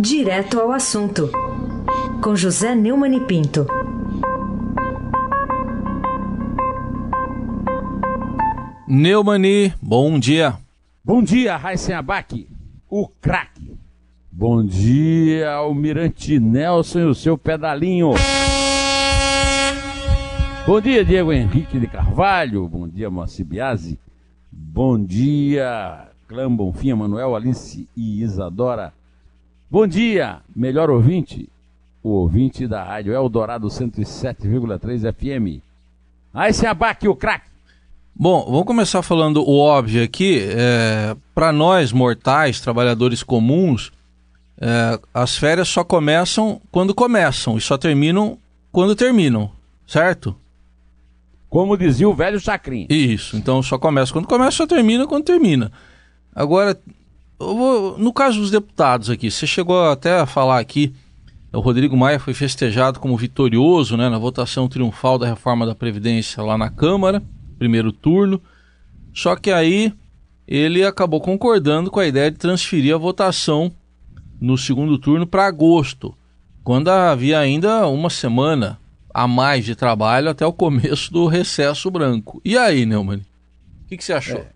Direto ao assunto, com José Neumann e Pinto. Neumani, bom dia. Bom dia, Raíssen Abac, o craque. Bom dia, Almirante Nelson e o seu pedalinho. Bom dia, Diego Henrique de Carvalho. Bom dia, Moacir Biasi. Bom dia, Clã Bonfim, Manuel, Alice e Isadora. Bom dia, melhor ouvinte, o ouvinte da rádio Eldorado 107,3 FM. Aí se abaque o craque. Bom, vamos começar falando o óbvio aqui. É, Para nós, mortais, trabalhadores comuns, é, as férias só começam quando começam e só terminam quando terminam, certo? Como dizia o velho Chacrinha. Isso, então só começa quando começa, só termina quando termina. Agora, vou, no caso dos deputados aqui, você chegou até a falar aqui, o Rodrigo Maia foi festejado como vitorioso né, na votação triunfal da reforma da Previdência lá na Câmara, primeiro turno, só que aí ele acabou concordando com a ideia de transferir a votação no segundo turno para agosto, quando havia ainda uma semana a mais de trabalho até o começo do recesso branco. E aí, Neumann? O que, que, você achou? É,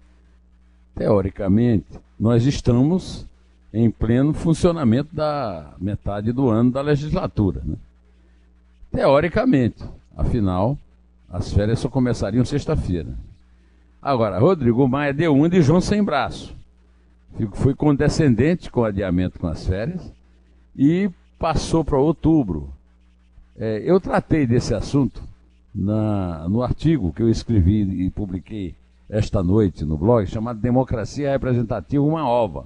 teoricamente, nós estamos em pleno funcionamento da metade do ano da legislatura. Né? Teoricamente, afinal, as férias só começariam sexta-feira. Agora, Rodrigo Maia deu um de João sem braço. Foi condescendente com o adiamento com as férias e passou para outubro. É, eu tratei desse assunto na, no artigo que eu escrevi e publiquei esta noite no blog, chamado Democracia Representativa, uma ova.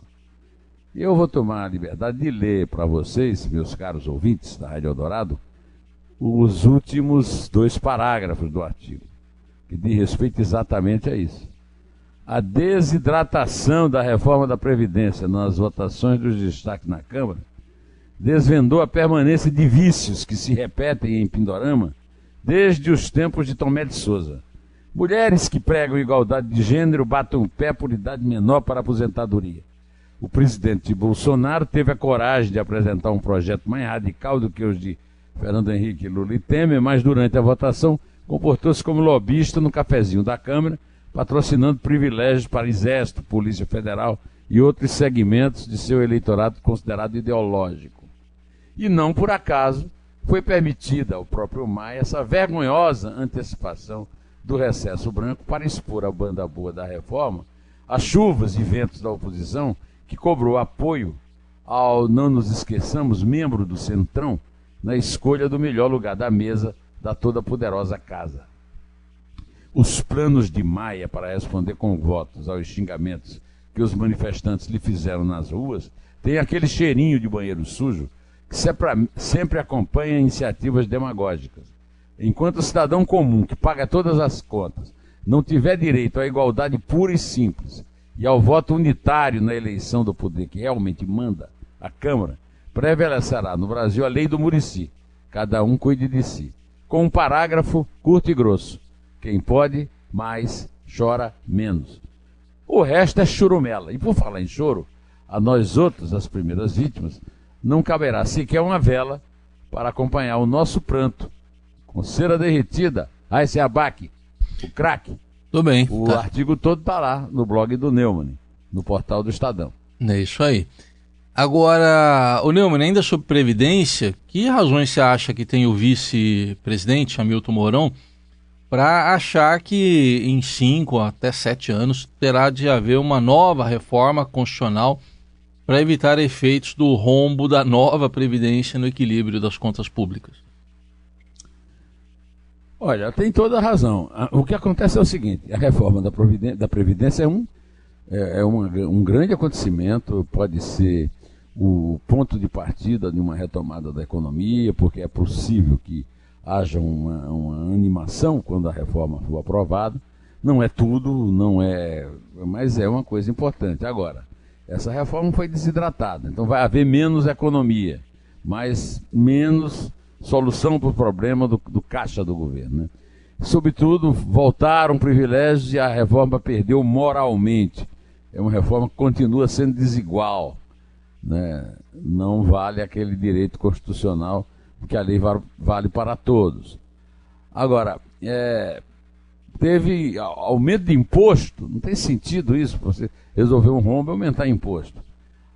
E eu vou tomar a liberdade de ler para vocês, meus caros ouvintes da Rádio Eldorado, os últimos dois parágrafos do artigo, que diz respeito exatamente a isso. A desidratação da reforma da Previdência nas votações dos destaques na Câmara desvendou a permanência de vícios que se repetem em Pindorama desde os tempos de Tomé de Souza. Mulheres que pregam igualdade de gênero batem o pé por idade menor para aposentadoria. O presidente Bolsonaro teve a coragem de apresentar um projeto mais radical do que os de Fernando Henrique, Lula e Temer, mas durante a votação comportou-se como lobista no cafezinho da Câmara, patrocinando privilégios para Exército, Polícia Federal e outros segmentos de seu eleitorado considerado ideológico. E não por acaso foi permitida ao próprio Maia essa vergonhosa antecipação do recesso branco para expor a banda boa da reforma as chuvas e ventos da oposição que cobrou apoio ao, não nos esqueçamos, membro do Centrão, na escolha do melhor lugar da mesa da toda poderosa casa. Os planos de Maia para responder com votos aos xingamentos que os manifestantes lhe fizeram nas ruas têm aquele cheirinho de banheiro sujo que sempre acompanha iniciativas demagógicas. Enquanto o cidadão comum, que paga todas as contas, não tiver direito à igualdade pura e simples e ao voto unitário na eleição do poder que realmente manda, a Câmara, prevalecerá no Brasil a lei do Murici. Cada um cuide de si. Com um parágrafo curto e grosso. Quem pode, mais, chora menos. O resto é churumela. E por falar em choro, a nós outros, as primeiras vítimas, não caberá sequer uma vela para acompanhar o nosso pranto. Com cera derretida, a esse abaque, o craque. Tudo bem. O tá. artigo todo está lá no blog do Neumann, no portal do Estadão. É isso aí. Agora, o Neumann, ainda sobre Previdência, que razões você acha que tem o vice-presidente, Hamilton Mourão, para achar que em cinco até sete anos terá de haver uma nova reforma constitucional para evitar efeitos do rombo da nova Previdência no equilíbrio das contas públicas? Olha, tem toda a razão. O que acontece é o seguinte: a reforma da, da Previdência é, um, é, é uma, um grande acontecimento, pode ser o ponto de partida de uma retomada da economia, porque é possível que haja uma, uma animação quando a reforma for aprovada. Não é tudo, não é, mas é uma coisa importante. Agora, essa reforma foi desidratada, então vai haver menos economia, mas menos solução para o problema do, do caixa do governo. Né? Sobretudo, voltaram privilégios e a reforma perdeu moralmente. É uma reforma que continua sendo desigual. né, não vale aquele direito constitucional que a lei vale para todos. Agora, é, teve aumento de imposto, não tem sentido isso, você resolver um rombo e aumentar imposto.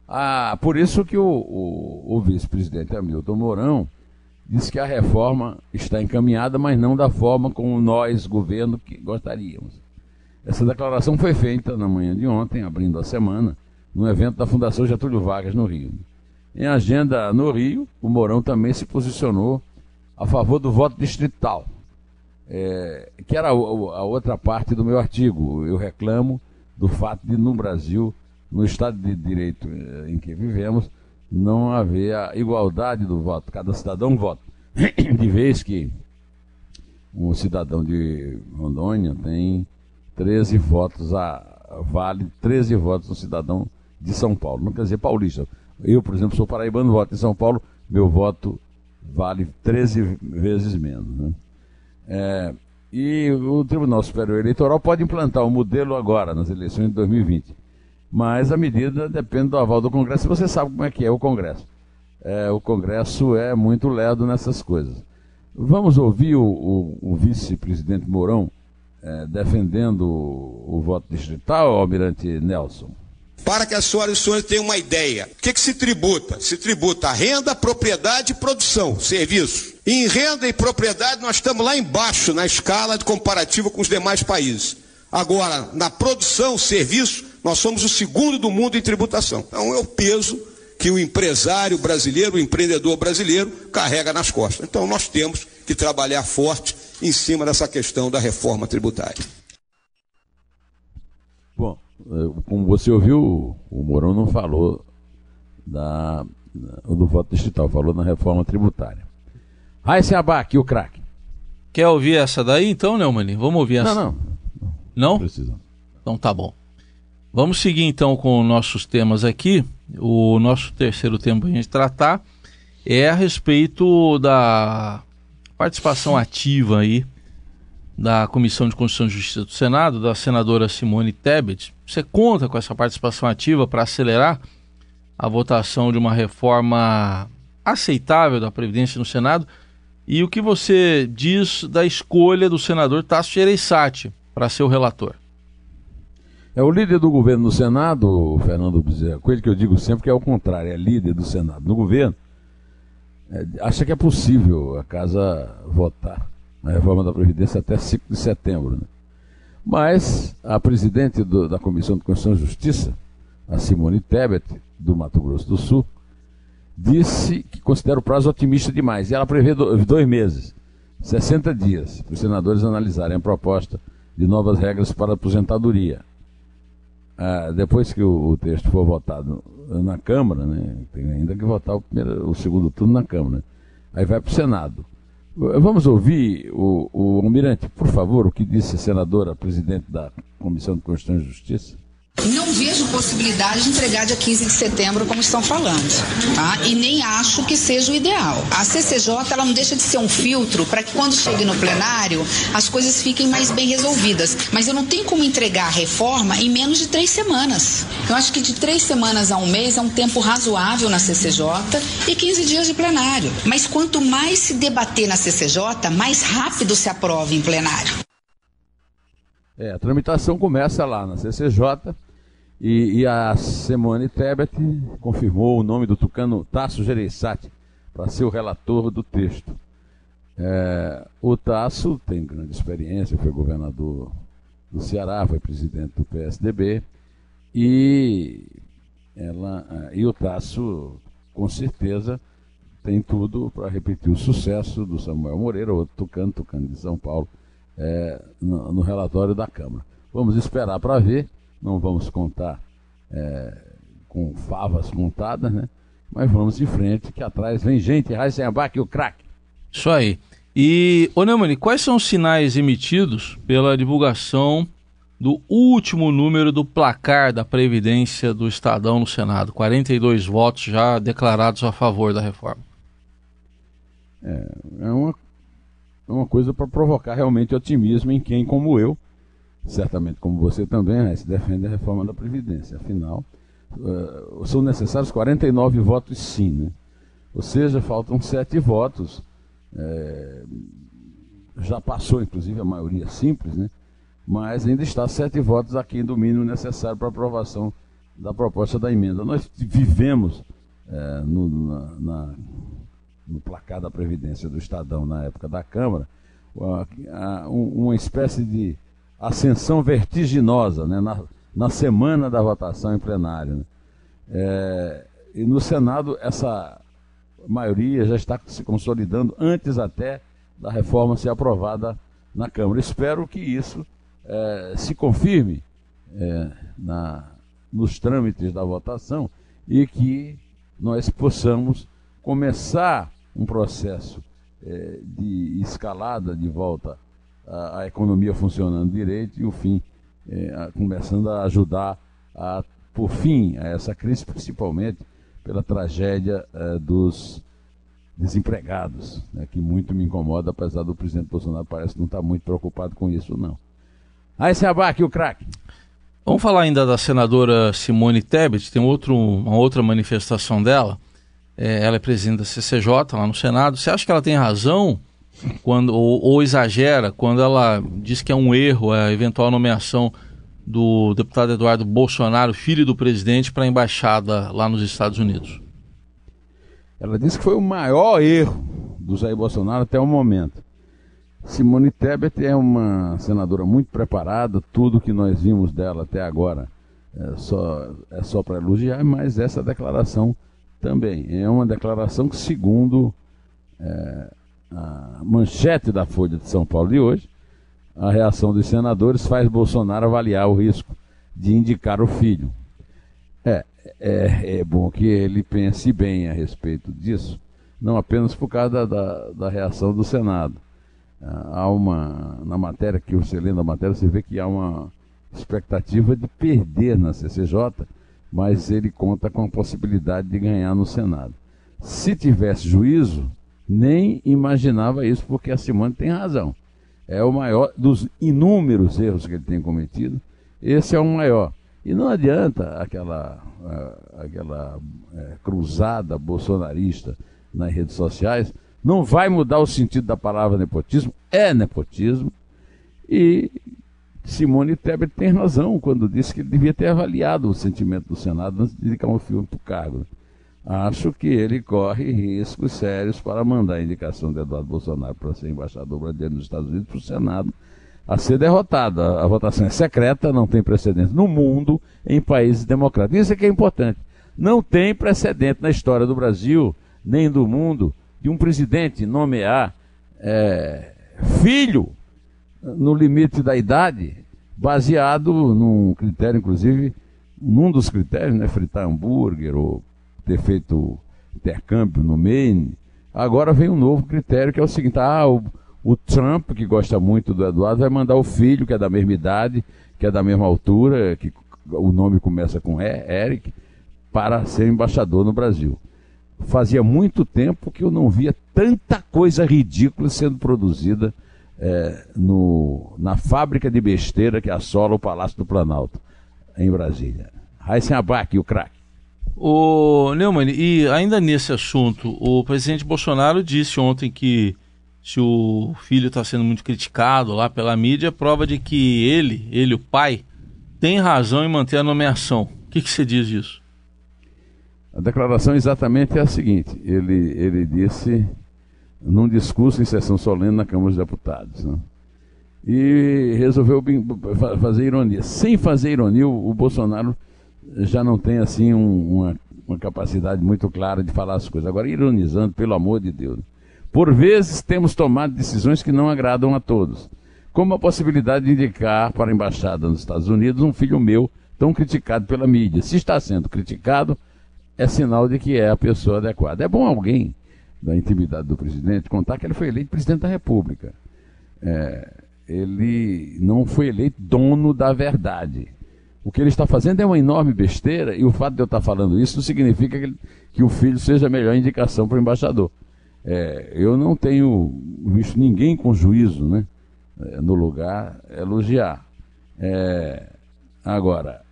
Ah, por isso que o, o, o vice-presidente Hamilton Mourão disse que a reforma está encaminhada, mas não da forma como nós, governo, que gostaríamos. Essa declaração foi feita na manhã de ontem, abrindo a semana, no evento da Fundação Getúlio Vargas, no Rio. Em agenda no Rio, o Mourão também se posicionou a favor do voto distrital, é, que era a, outra parte do meu artigo. Eu reclamo do fato de, no Brasil, no Estado de Direito eh, em que vivemos, não haver a igualdade do voto. Cada cidadão vota. De vez que um cidadão de Rondônia tem 13 votos, a, vale 13 votos um cidadão de São Paulo. Não quer dizer paulista. Eu, por exemplo, sou paraibano, voto em São Paulo, meu voto vale 13 vezes menos. Né? É, e o Tribunal Superior Eleitoral pode implantar o um modelo agora, nas eleições de 2020. Mas a medida depende do aval do Congresso. Você sabe como é que é o Congresso. É, o Congresso é muito lerdo nessas coisas. Vamos ouvir o, o, o vice-presidente Mourão é, defendendo o, o voto distrital, Almirante Nelson. Para que as senhoras e senhores tenham uma ideia, o que, que se tributa? Se tributa renda, propriedade e produção, serviço. E em renda e propriedade nós estamos lá embaixo na escala de comparativo com os demais países. Agora, na produção, serviço, nós somos o segundo do mundo em tributação. Então é o peso que o empresário brasileiro, o empreendedor brasileiro, carrega nas costas. Então nós temos que trabalhar forte em cima dessa questão da reforma tributária. Bom, eh, como você ouviu, o Mourão não falou da, do voto digital, falou na reforma tributária. Raíssa Abac, o craque. Quer ouvir essa daí então, Neumann? Vamos ouvir essa. Não, não. Não? Não precisa. Então tá bom. Vamos seguir então com nossos temas aqui. O nosso terceiro tema para a gente tratar é a respeito da participação ativa aí da Comissão de Constituição e Justiça do Senado, da senadora Simone Tebet. Você conta com essa participação ativa para acelerar a votação de uma reforma aceitável da Previdência no Senado? E o que você diz da escolha do senador Tasso Gereissati para ser o relator? É o líder do governo no Senado, Fernando Bezerra Coelho, que eu digo sempre que é o contrário, é líder do Senado. No governo, é, acha que é possível a casa votar na reforma da Previdência até 5 de setembro. Né? Mas a presidente do, da Comissão de Constituição e Justiça, a Simone Tebet, do Mato Grosso do Sul, disse que considera o prazo otimista demais. E ela prevê dois meses, 60 dias, para os senadores analisarem a proposta de novas regras para a aposentadoria ah, depois que o, o, texto for votado na Câmara, né, tem ainda que votar o, primeiro, o segundo turno na Câmara, né, aí vai para o Senado. Vamos ouvir o, o Almirante, por favor, o que disse a senadora, presidente da Comissão de Constituição e Justiça. Não vejo possibilidade de entregar dia 15 de setembro, como estão falando, tá? E nem acho que seja o ideal. A CCJ ela não deixa de ser um filtro para que quando chegue no plenário as coisas fiquem mais bem resolvidas. Mas eu não tenho como entregar a reforma em menos de três semanas. Eu acho que de três semanas a um mês é um tempo razoável na CCJ e 15 dias de plenário. Mas quanto mais se debater na CCJ, mais rápido se aprova em plenário. É, a tramitação começa lá na CCJ e, e a Simone Tebet confirmou o nome do tucano Tasso Gereissati para ser o relator do texto. É, o Tasso tem grande experiência, foi governador do Ceará, foi presidente do PSDB e, ela, é, e o Tasso, com certeza, tem tudo para repetir o sucesso do Samuel Moreira, outro tucano, tucano de São Paulo, é, no, no relatório da Câmara. Vamos esperar para ver não vamos contar é, com favas montadas, né? Mas vamos em frente, que atrás vem gente, Heisenbach, o craque. Isso aí. E, ô quais são os sinais emitidos pela divulgação do último número do placar da Previdência do Estadão no Senado? 42 votos já declarados a favor da reforma. É, é uma, é uma coisa para provocar realmente otimismo em quem, como eu, certamente como você também, né, se defende a reforma da Previdência. Afinal, uh, são necessários 49 votos sim, né? Ou seja, faltam sete votos. É, já passou, inclusive, a maioria simples, né? mas ainda está sete votos aqui do mínimo necessário para aprovação da proposta da emenda. Nós vivemos é, no, na, na, no placar da Previdência do Estadão na época da Câmara uma, uma espécie de ascensão vertiginosa né, na, na semana da votação em plenário. Né? É, e no Senado essa maioria já está se consolidando antes até da reforma ser aprovada na Câmara. Espero que isso é, se confirme é, na, nos trâmites da votação e que nós possamos começar um processo é, de escalada de volta à, à, economia funcionando direito e o fim é, a, começando a ajudar a por fim a essa crise, principalmente pela tragédia é, dos desempregados, né, que muito me incomoda, apesar do presidente Bolsonaro parece não estar tá muito preocupado com isso, não. Aí se abaque o craque. Vamos falar ainda da senadora Simone Tebet, tem outro, uma outra manifestação dela. É, ela é presidente da CCJ lá no Senado. Você acha que ela tem razão quando ou, ou, exagera quando ela diz que é um erro a eventual nomeação do deputado Eduardo Bolsonaro, filho do presidente, para a embaixada lá nos Estados Unidos? Ela disse que foi o maior erro do Jair Bolsonaro até o momento. Simone Tebet é uma senadora muito preparada, tudo que nós vimos dela até agora é só, é só para elogiar, mas essa declaração também é uma declaração que, segundo é, a manchete da Folha de São Paulo de hoje, a reação dos senadores faz Bolsonaro avaliar o risco de indicar o filho. É, é, é bom que ele pense bem a respeito disso, não apenas por causa da, da, da reação do Senado há uma, na matéria que você lê na matéria, você vê que há uma expectativa de perder na CCJ, mas ele conta com a possibilidade de ganhar no Senado. Se tivesse juízo, nem imaginava isso, porque a Simone tem razão. É o maior dos inúmeros erros que ele tem cometido, esse é o maior. E não adianta aquela, aquela é, cruzada bolsonarista nas redes sociais não vai mudar o sentido da palavra nepotismo, é nepotismo. E Simone Tebet tem razão quando disse que ele devia ter avaliado o sentimento do Senado antes de indicar um filme para o cargo. Acho que ele corre riscos sérios para mandar a indicação de Eduardo Bolsonaro para ser embaixador brasileiro nos Estados Unidos para o Senado a ser derrotado. A, a votação é secreta, não tem precedente no mundo em países democráticos. Isso é que é importante. Não tem precedente na história do Brasil, nem do mundo, de um presidente nomear é, filho no limite da idade, baseado num critério, inclusive, num dos critérios, né, fritar hambúrguer ou ter feito intercâmbio no Maine. Agora vem um novo critério que é o seguinte: ah, o, o Trump, que gosta muito do Eduardo, vai mandar o filho, que é da mesma idade, que é da mesma altura, que o nome começa com e, Eric, para ser embaixador no Brasil fazia muito tempo que eu não via tanta coisa ridícula sendo produzida é, no, na fábrica de besteira que assola o Palácio do Planalto, em Brasília. Raíssen Abac, o craque. O Neumann, e ainda nesse assunto, o presidente Bolsonaro disse ontem que se o filho está sendo muito criticado lá pela mídia, é prova de que ele, ele, o pai, tem razão em manter a nomeação. O que, que você diz disso? A declaração exatamente é a seguinte: ele, ele disse num discurso em sessão solene na Câmara dos Deputados. Né? E resolveu fazer ironia. Sem fazer ironia, o, Bolsonaro já não tem assim um, uma, uma, capacidade muito clara de falar as coisas. Agora, ironizando, pelo amor de Deus. Por vezes temos tomado decisões que não agradam a todos. Como a possibilidade de indicar para a embaixada nos Estados Unidos um filho meu tão criticado pela mídia. Se está sendo criticado, é sinal de que é a pessoa adequada. É bom alguém da intimidade do presidente contar que ele foi eleito presidente da República. É, ele não foi eleito dono da verdade. O que ele está fazendo é uma enorme besteira e o fato de eu estar falando isso não significa que, que o filho seja a melhor indicação para o embaixador. É, eu não tenho visto ninguém com juízo né, é, no lugar elogiar. É, agora,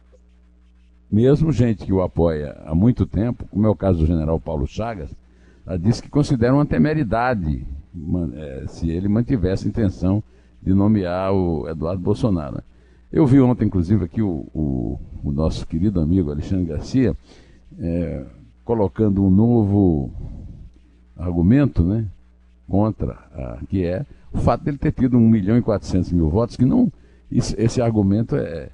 mesmo gente que o apoia há muito tempo, como é o caso do general Paulo Chagas, disse que considera uma temeridade é, se ele mantivesse a intenção de nomear o Eduardo Bolsonaro. Eu vi ontem, inclusive, aqui o, o, o nosso querido amigo Alexandre Garcia é, colocando um novo argumento né, contra, a, que é o fato dele ter tido 1 milhão e 400 mil votos, que não. Isso, esse argumento é,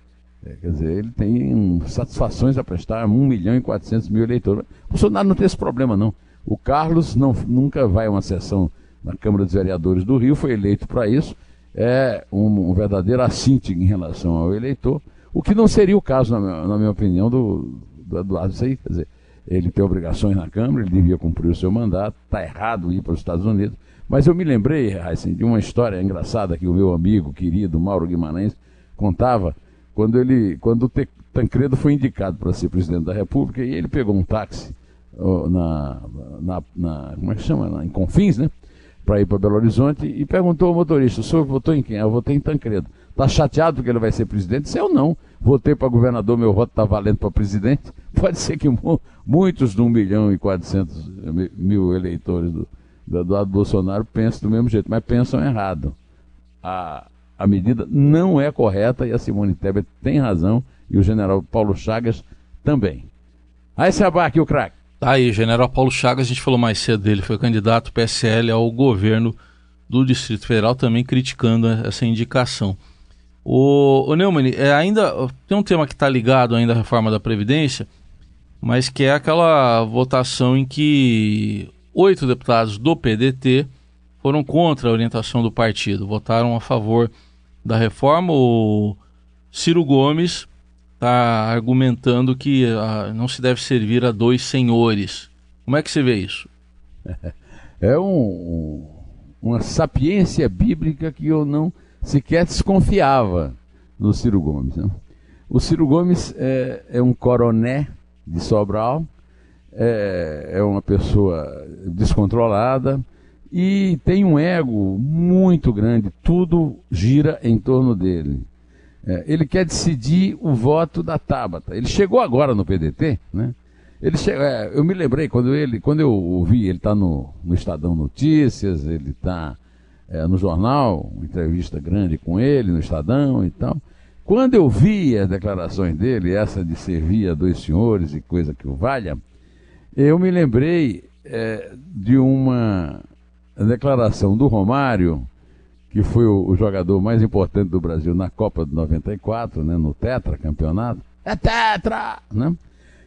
é, Quer dizer, ele tem um, satisfações a prestar a 1 milhão e 400 mil eleitores. O Bolsonaro não tem esse problema, não. O Carlos não, nunca vai a uma sessão na Câmara dos Vereadores do Rio, foi eleito para isso, é um, um, verdadeiro assinte em relação ao eleitor, o que não seria o caso, na minha, na minha opinião, do, do Eduardo. Isso aí, quer dizer, ele tem obrigações na Câmara, ele devia cumprir o seu mandato, está errado ir para os Estados Unidos. Mas eu me lembrei, Heisen, de uma história engraçada que o meu amigo querido Mauro Guimarães contava quando ele, quando o Tancredo foi indicado para ser presidente da República e ele pegou um táxi na, na, na como é que chama, na, em Confins, né? Para ir para Belo Horizonte e perguntou ao motorista: o senhor votou em quem? Eu votei em Tancredo. Está chateado porque ele vai ser presidente? Se eu não. Votei para governador, meu voto está valendo para presidente. Pode ser que mu muitos de 1 milhão e 400 mil eleitores do, do Eduardo Bolsonaro pensem do mesmo jeito, mas pensam errado. A, a medida não é correta e a Simone Tebet tem razão e o general Paulo Chagas também. Aí se abaque o craque. Tá aí, general Paulo Chagas, a gente falou mais cedo dele, foi candidato PSL ao governo do Distrito Federal, também criticando essa indicação. O, o Neumann, é, ainda tem um tema que está ligado ainda à reforma da Previdência, mas que é aquela votação em que oito deputados do PDT foram contra a orientação do partido, votaram a favor da reforma. O Ciro Gomes está argumentando que ah, não se deve servir a dois senhores. Como é que você vê isso? É um, uma sapiência bíblica que eu não sequer desconfiava no Ciro Gomes. Né? O Ciro Gomes é, é, um coroné de Sobral, é, é uma pessoa descontrolada e tem um ego muito grande, tudo gira em torno dele. É, ele quer decidir o voto da Tabata. Ele chegou agora no PDT, né? Ele chegou, é, eu me lembrei quando ele, quando eu ouvi, ele está no, no Estadão Notícias, ele está é, no jornal, uma entrevista grande com ele no Estadão e tal. Quando eu vi as declarações dele, essa de servir a dois senhores e coisa que o valha, eu me lembrei é, de uma declaração do Romário, que foi o, jogador mais importante do Brasil na Copa de 94, né, no Tetra campeonato. É Tetra! Né?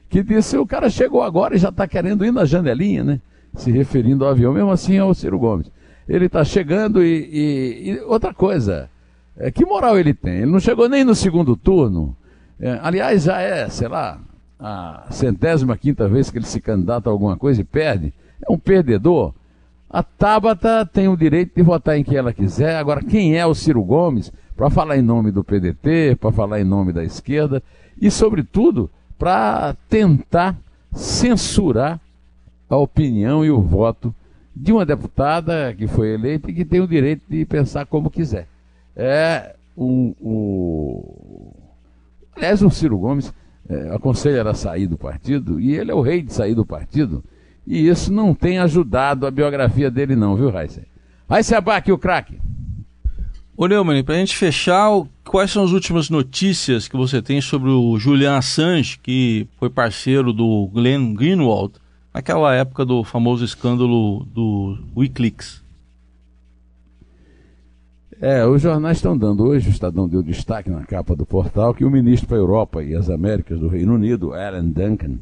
Que disse: o cara chegou agora e já está querendo ir na janelinha, né? Se referindo ao avião, mesmo assim ao Ciro Gomes ele está chegando e, e, e, outra coisa, é, que moral ele tem? Ele não chegou nem no segundo turno. É, aliás, já é, sei lá, a centésima quinta vez que ele se candidata a alguma coisa e perde. É um perdedor. A Tabata tem o direito de votar em quem ela quiser. Agora, quem é o Ciro Gomes para falar em nome do PDT, para falar em nome da esquerda e, sobretudo, para tentar censurar a opinião e o voto de uma deputada que foi eleita e que tem o direito de pensar como quiser. É um, um... Aliás, o Ciro Gomes é, aconselha ela a sair do partido e ele é o rei de sair do partido. E isso não tem ajudado a biografia dele, não, viu, Raíssa? Raíssa Abac, o craque. Ô Neumann, para a gente fechar, quais são as últimas notícias que você tem sobre o Julian Assange, que foi parceiro do Glenn Greenwald, naquela época do famoso escândalo do Wikileaks. É, os jornais estão dando hoje, o Estadão deu destaque na capa do portal, que o ministro para a Europa e as Américas do Reino Unido, Alan Duncan,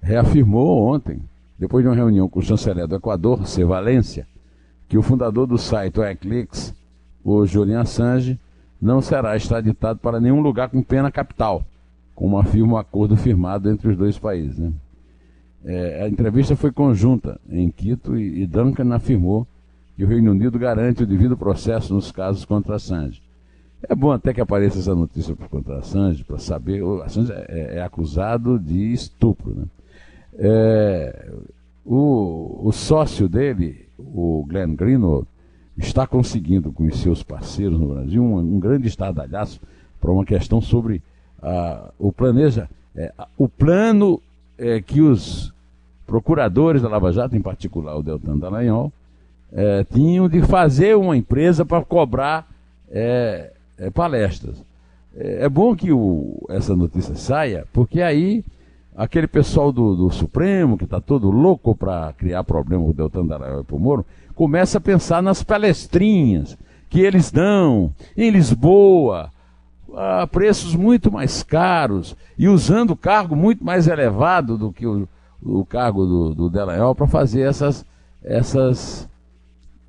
reafirmou ontem, depois de uma reunião com o chanceler do Equador, C. Valência, que o fundador do site Wikileaks, o Julian Assange, não será extraditado para nenhum lugar com pena capital, como afirma o acordo firmado entre os dois países. Né? É, a entrevista foi conjunta em Quito e, e, Duncan afirmou que o Reino Unido garante o devido processo nos casos contra Assange. É bom até que apareça essa notícia contra Assange para saber. O Assange é, é, acusado de estupro. Né? É, o, o, sócio dele, o Glenn Greenwald, está conseguindo com os seus parceiros no Brasil um, um grande estardalhaço para uma questão sobre uh, o planeja É, o plano é, que os procuradores da Lava Jato, em particular o Deltan Dallagnol, é, tinham de fazer uma empresa para cobrar palestras. É, é, bom que o, essa notícia saia, porque aí aquele pessoal do, do Supremo, que está todo louco para criar problema com o Deltan Dallagnol e para o Moro, começa a pensar nas palestrinhas que eles dão em Lisboa, a preços muito mais caros e usando cargo muito mais elevado do que o, o cargo do, do para fazer essas, essas,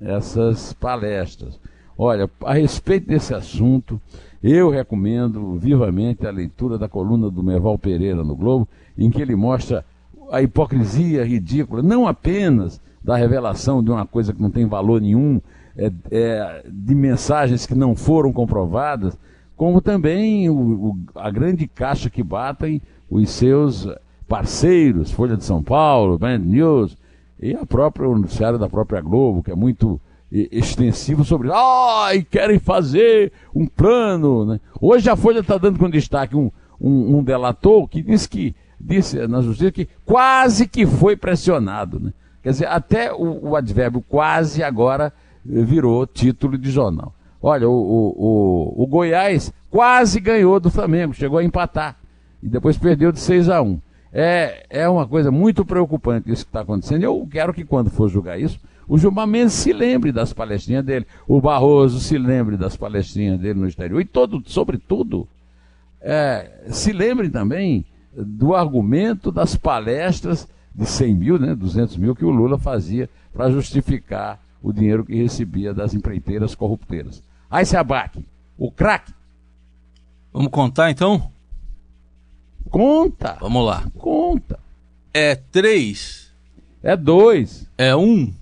essas palestras. Olha, a respeito desse assunto, eu recomendo vivamente a leitura da coluna do Merval Pereira no Globo, em que ele mostra a hipocrisia ridícula, não apenas da revelação de uma coisa que não tem valor nenhum, é, é, de mensagens que não foram comprovadas, como também o, o, a grande caixa que batem os seus parceiros, Folha de São Paulo, Band News, e a própria, o noticiário da própria Globo, que é muito extensivo sobre, ai, querem fazer um plano. Né? Hoje a Folha está dando com destaque um, um, um, delator que disse que, disse na justiça que quase que foi pressionado. Né? Quer dizer, até o, o advérbio quase agora virou título de jornal. Olha, o, o, o, o, Goiás quase ganhou do Flamengo, chegou a empatar. E depois perdeu de 6 a 1 é, é uma coisa muito preocupante isso que está acontecendo. Eu quero que quando for julgar isso, o Gilmar Mendes se lembre das palestrinhas dele, o Barroso se lembre das palestrinhas dele no exterior, e todo, sobretudo, é, se lembre também do argumento das palestras de 100 mil, né, 200 mil que o Lula fazia para justificar o dinheiro que recebia das empreiteiras corrupteiras. Aí se abaque. O craque. Vamos contar então? Conta. Vamos lá. Conta. É três. É dois. É um.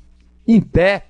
Em pé.